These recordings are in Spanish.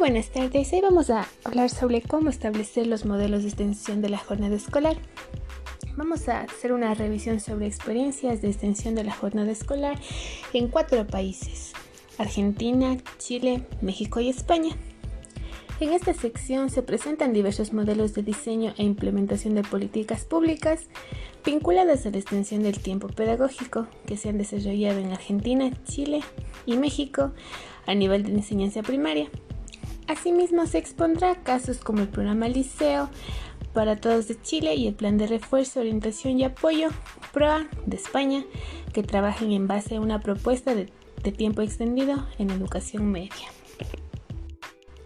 buenas tardes, hoy vamos a hablar sobre cómo establecer los modelos de extensión de la jornada escolar. Vamos a hacer una revisión sobre experiencias de extensión de la jornada escolar en cuatro países, Argentina, Chile, México y España. En esta sección se presentan diversos modelos de diseño e implementación de políticas públicas vinculadas a la extensión del tiempo pedagógico que se han desarrollado en Argentina, Chile y México a nivel de enseñanza primaria. Asimismo, se expondrá casos como el programa Liceo para Todos de Chile y el Plan de Refuerzo, Orientación y Apoyo PROA de España, que trabajan en base a una propuesta de, de tiempo extendido en educación media.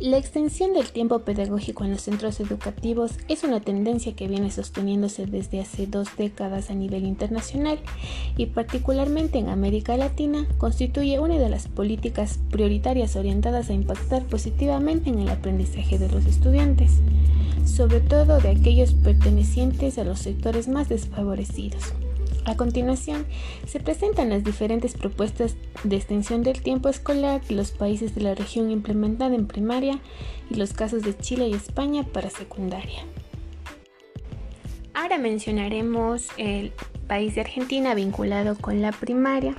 La extensión del tiempo pedagógico en los centros educativos es una tendencia que viene sosteniéndose desde hace dos décadas a nivel internacional y particularmente en América Latina constituye una de las políticas prioritarias orientadas a impactar positivamente en el aprendizaje de los estudiantes, sobre todo de aquellos pertenecientes a los sectores más desfavorecidos. A continuación, se presentan las diferentes propuestas de extensión del tiempo escolar de los países de la región implementada en primaria y los casos de Chile y España para secundaria. Ahora mencionaremos el país de Argentina vinculado con la primaria.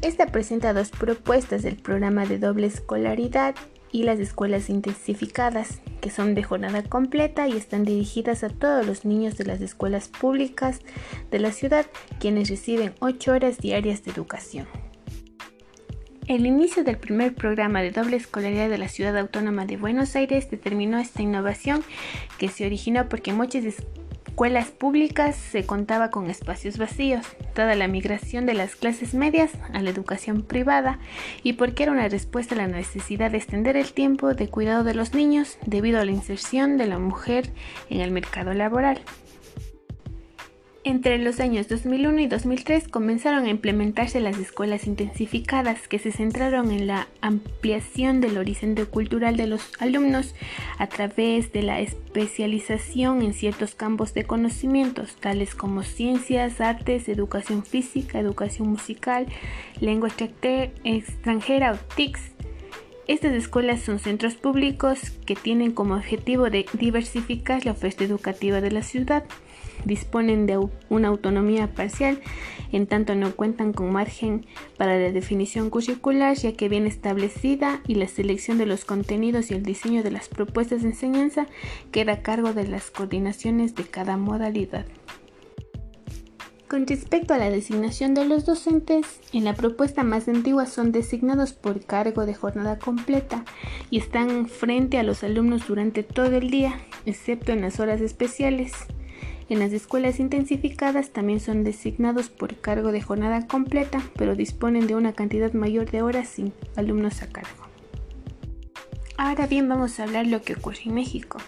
Esta presenta dos propuestas del programa de doble escolaridad y las escuelas intensificadas, que son de jornada completa y están dirigidas a todos los niños de las escuelas públicas de la ciudad, quienes reciben 8 horas diarias de educación. El inicio del primer programa de doble escolaridad de la Ciudad Autónoma de Buenos Aires determinó esta innovación que se originó porque muchas escuelas públicas se contaba con espacios vacíos, dada la migración de las clases medias a la educación privada y porque era una respuesta a la necesidad de extender el tiempo de cuidado de los niños debido a la inserción de la mujer en el mercado laboral. Entre los años 2001 y 2003 comenzaron a implementarse las escuelas intensificadas que se centraron en la ampliación del horizonte cultural de los alumnos a través de la especialización en ciertos campos de conocimientos, tales como ciencias, artes, educación física, educación musical, lengua extranjera o TICS. Estas escuelas son centros públicos que tienen como objetivo de diversificar la oferta educativa de la ciudad disponen de una autonomía parcial, en tanto no cuentan con margen para la definición curricular, ya que bien establecida y la selección de los contenidos y el diseño de las propuestas de enseñanza queda a cargo de las coordinaciones de cada modalidad. Con respecto a la designación de los docentes, en la propuesta más antigua son designados por cargo de jornada completa y están frente a los alumnos durante todo el día, excepto en las horas especiales. En las escuelas intensificadas también son designados por cargo de jornada completa, pero disponen de una cantidad mayor de horas sin alumnos a cargo. Ahora bien, vamos a hablar lo que ocurre en México.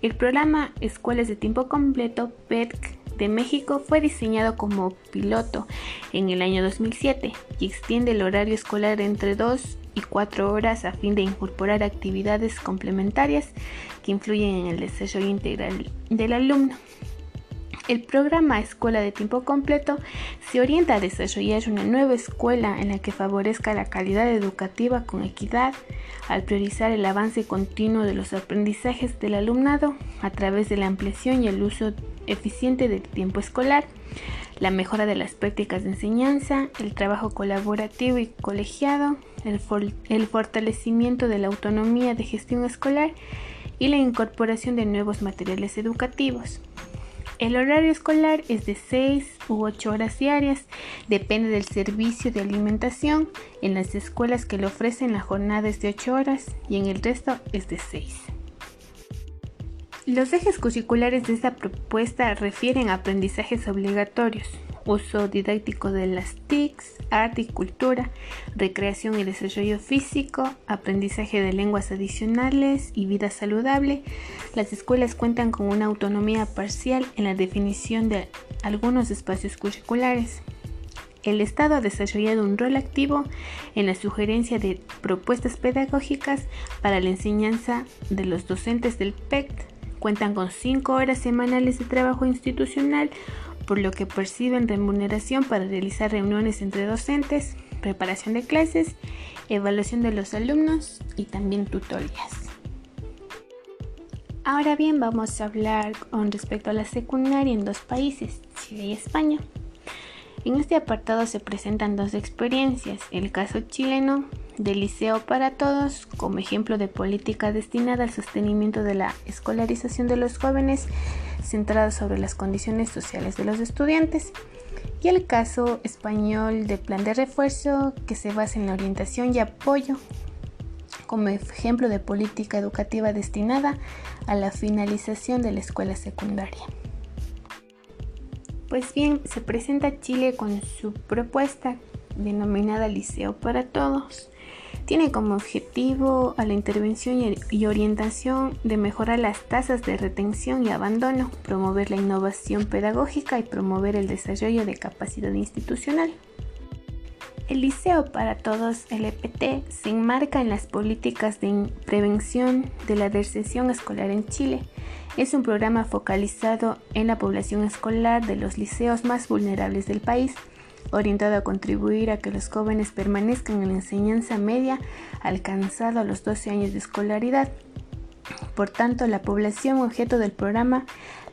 El programa Escuelas de Tiempo Completo, PEDC, de México fue diseñado como piloto en el año 2007 y extiende el horario escolar entre 2 y 4 horas a fin de incorporar actividades complementarias que influyen en el desarrollo integral del alumno. El programa Escuela de Tiempo Completo se orienta a desarrollar una nueva escuela en la que favorezca la calidad educativa con equidad, al priorizar el avance continuo de los aprendizajes del alumnado a través de la ampliación y el uso eficiente del tiempo escolar, la mejora de las prácticas de enseñanza, el trabajo colaborativo y colegiado, el, el fortalecimiento de la autonomía de gestión escolar y la incorporación de nuevos materiales educativos. El horario escolar es de 6 u 8 horas diarias, depende del servicio de alimentación. En las escuelas que lo ofrecen la jornada es de 8 horas y en el resto es de 6. Los ejes curriculares de esta propuesta refieren a aprendizajes obligatorios, uso didáctico de las TICs, arte y cultura, recreación y desarrollo físico, aprendizaje de lenguas adicionales y vida saludable. Las escuelas cuentan con una autonomía parcial en la definición de algunos espacios curriculares. El Estado ha desarrollado un rol activo en la sugerencia de propuestas pedagógicas para la enseñanza de los docentes del PECT. Cuentan con cinco horas semanales de trabajo institucional, por lo que perciben remuneración para realizar reuniones entre docentes, preparación de clases, evaluación de los alumnos y también tutorías. Ahora bien, vamos a hablar con respecto a la secundaria en dos países, Chile y España. En este apartado se presentan dos experiencias, el caso chileno del Liceo para Todos como ejemplo de política destinada al sostenimiento de la escolarización de los jóvenes centrado sobre las condiciones sociales de los estudiantes y el caso español de plan de refuerzo que se basa en la orientación y apoyo como ejemplo de política educativa destinada a la finalización de la escuela secundaria. Pues bien, se presenta Chile con su propuesta denominada Liceo para Todos. Tiene como objetivo a la intervención y orientación de mejorar las tasas de retención y abandono, promover la innovación pedagógica y promover el desarrollo de capacidad institucional. El Liceo para Todos, LPT, se enmarca en las políticas de prevención de la deserción escolar en Chile. Es un programa focalizado en la población escolar de los liceos más vulnerables del país, orientado a contribuir a que los jóvenes permanezcan en la enseñanza media alcanzado a los 12 años de escolaridad. Por tanto, la población objeto del programa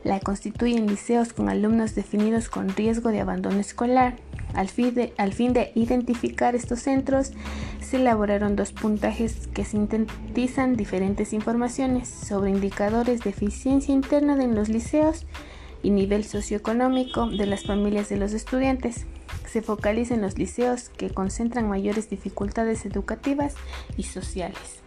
la constituyen liceos con alumnos definidos con riesgo de abandono escolar, al fin, de, identificar estos centros, se elaboraron dos puntajes que sintetizan diferentes informaciones sobre indicadores de eficiencia interna en los liceos y nivel socioeconómico de las familias de los estudiantes. Se focaliza en los liceos que concentran mayores dificultades educativas y sociales.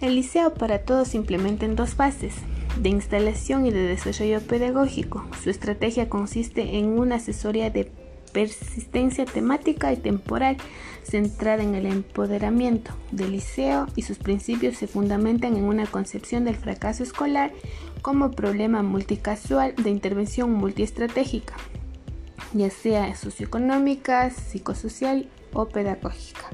El liceo para todos implementa en dos fases, de instalación y de desarrollo pedagógico. Su estrategia consiste en una asesoría de persistencia temática y temporal centrada en el empoderamiento del liceo y sus principios se fundamentan en una concepción del fracaso escolar como problema multicasual de intervención multiestratégica, ya sea socioeconómica, psicosocial o pedagógica,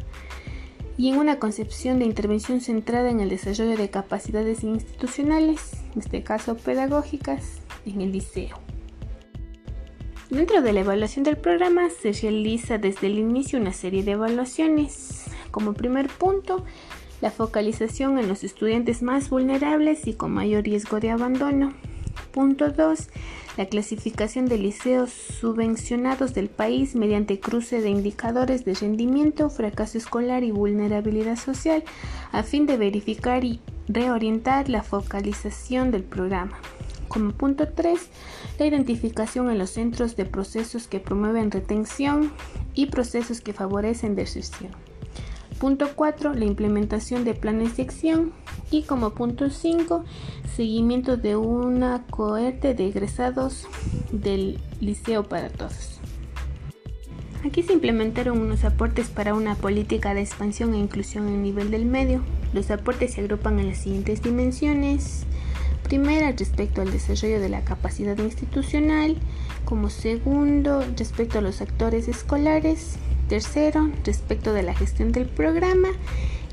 y en una concepción de intervención centrada en el desarrollo de capacidades institucionales, en este caso pedagógicas, en el liceo. Dentro de la evaluación del programa se realiza desde el inicio una serie de evaluaciones. Como primer punto, la focalización en los estudiantes más vulnerables y con mayor riesgo de abandono. Punto 2. La clasificación de liceos subvencionados del país mediante cruce de indicadores de rendimiento, fracaso escolar y vulnerabilidad social a fin de verificar y reorientar la focalización del programa. Como punto 3, la identificación en los centros de procesos que promueven retención y procesos que favorecen deserción. Punto 4, la implementación de planes de acción. Y como punto 5, seguimiento de una cohorte de egresados del Liceo para Todos. Aquí se implementaron unos aportes para una política de expansión e inclusión en nivel del medio. Los aportes se agrupan en las siguientes dimensiones. Primera, respecto al desarrollo de la capacidad institucional. Como segundo, respecto a los actores escolares. Tercero, respecto de la gestión del programa.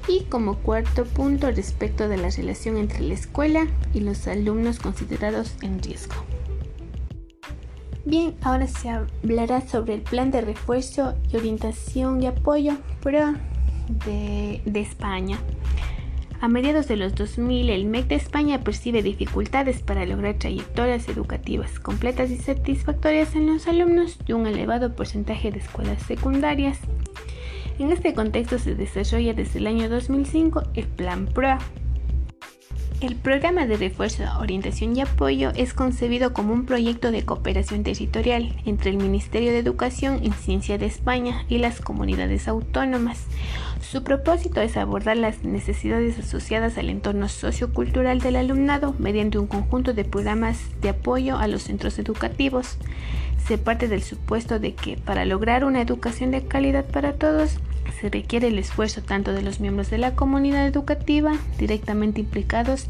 Y como cuarto punto, respecto de la relación entre la escuela y los alumnos considerados en riesgo. Bien, ahora se hablará sobre el plan de refuerzo y orientación y apoyo pro de, de España. A mediados de los 2000, el MEC de España percibe dificultades para lograr trayectorias educativas completas y satisfactorias en los alumnos de un elevado porcentaje de escuelas secundarias. En este contexto se desarrolla desde el año 2005 el Plan PROA, el programa de refuerzo, orientación y apoyo es concebido como un proyecto de cooperación territorial entre el Ministerio de Educación y Ciencia de España y las comunidades autónomas. Su propósito es abordar las necesidades asociadas al entorno sociocultural del alumnado mediante un conjunto de programas de apoyo a los centros educativos. Se parte del supuesto de que para lograr una educación de calidad para todos, se requiere el esfuerzo tanto de los miembros de la comunidad educativa directamente implicados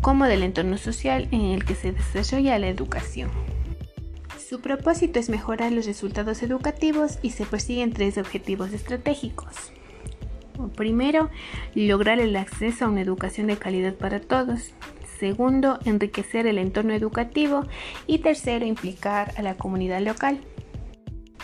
como del entorno social en el que se desarrolla la educación. Su propósito es mejorar los resultados educativos y se persiguen tres objetivos estratégicos. Primero, lograr el acceso a una educación de calidad para todos. Segundo, enriquecer el entorno educativo. Y tercero, implicar a la comunidad local.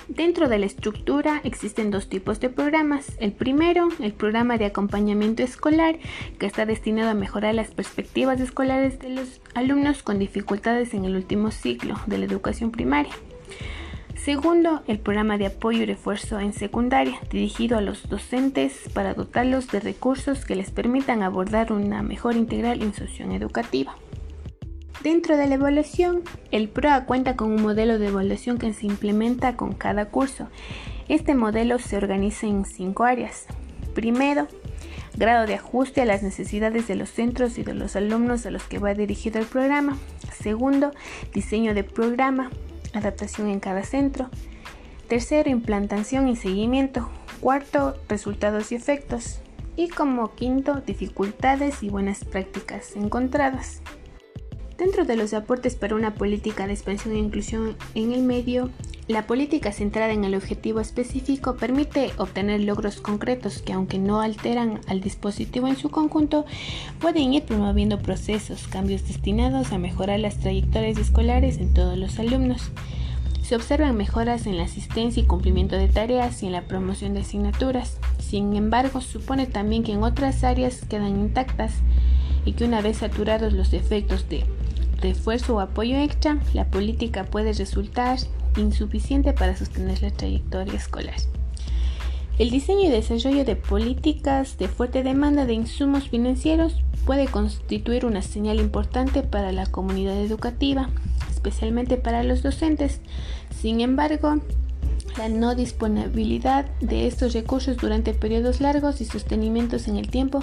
Dentro de la estructura existen dos tipos de programas. El primero, el programa de acompañamiento escolar, que está destinado a mejorar las perspectivas escolares de los alumnos con dificultades en el último ciclo de la educación primaria. Segundo, el programa de apoyo y refuerzo en secundaria, dirigido a los docentes para dotarlos de recursos que les permitan abordar una mejor integral inclusión educativa. Dentro de la evaluación, el PROA cuenta con un modelo de evaluación que se implementa con cada curso. Este modelo se organiza en cinco áreas. Primero, grado de ajuste a las necesidades de los centros y de los alumnos a los que va dirigido el programa. Segundo, diseño de programa, adaptación en cada centro. Tercero, implantación y seguimiento. Cuarto, resultados y efectos. Y como quinto, dificultades y buenas prácticas encontradas. Dentro de los aportes para una política de expansión e inclusión en el medio, la política centrada en el objetivo específico permite obtener logros concretos que aunque no alteran al dispositivo en su conjunto, pueden ir promoviendo procesos, cambios destinados a mejorar las trayectorias escolares en todos los alumnos. Se observan mejoras en la asistencia y cumplimiento de tareas y en la promoción de asignaturas. Sin embargo, supone también que en otras áreas quedan intactas y que una vez saturados los efectos de refuerzo o apoyo extra, la política puede resultar insuficiente para sostener la trayectoria escolar. El diseño y desarrollo de políticas de fuerte demanda de insumos financieros puede constituir una señal importante para la comunidad educativa, especialmente para los docentes. Sin embargo, la no disponibilidad de estos recursos durante periodos largos y sostenimientos en el tiempo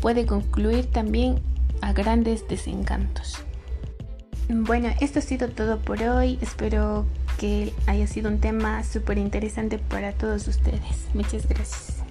puede concluir también a grandes desencantos. Bueno, esto ha sido todo por hoy. Espero que haya sido un tema súper interesante para todos ustedes. Muchas gracias.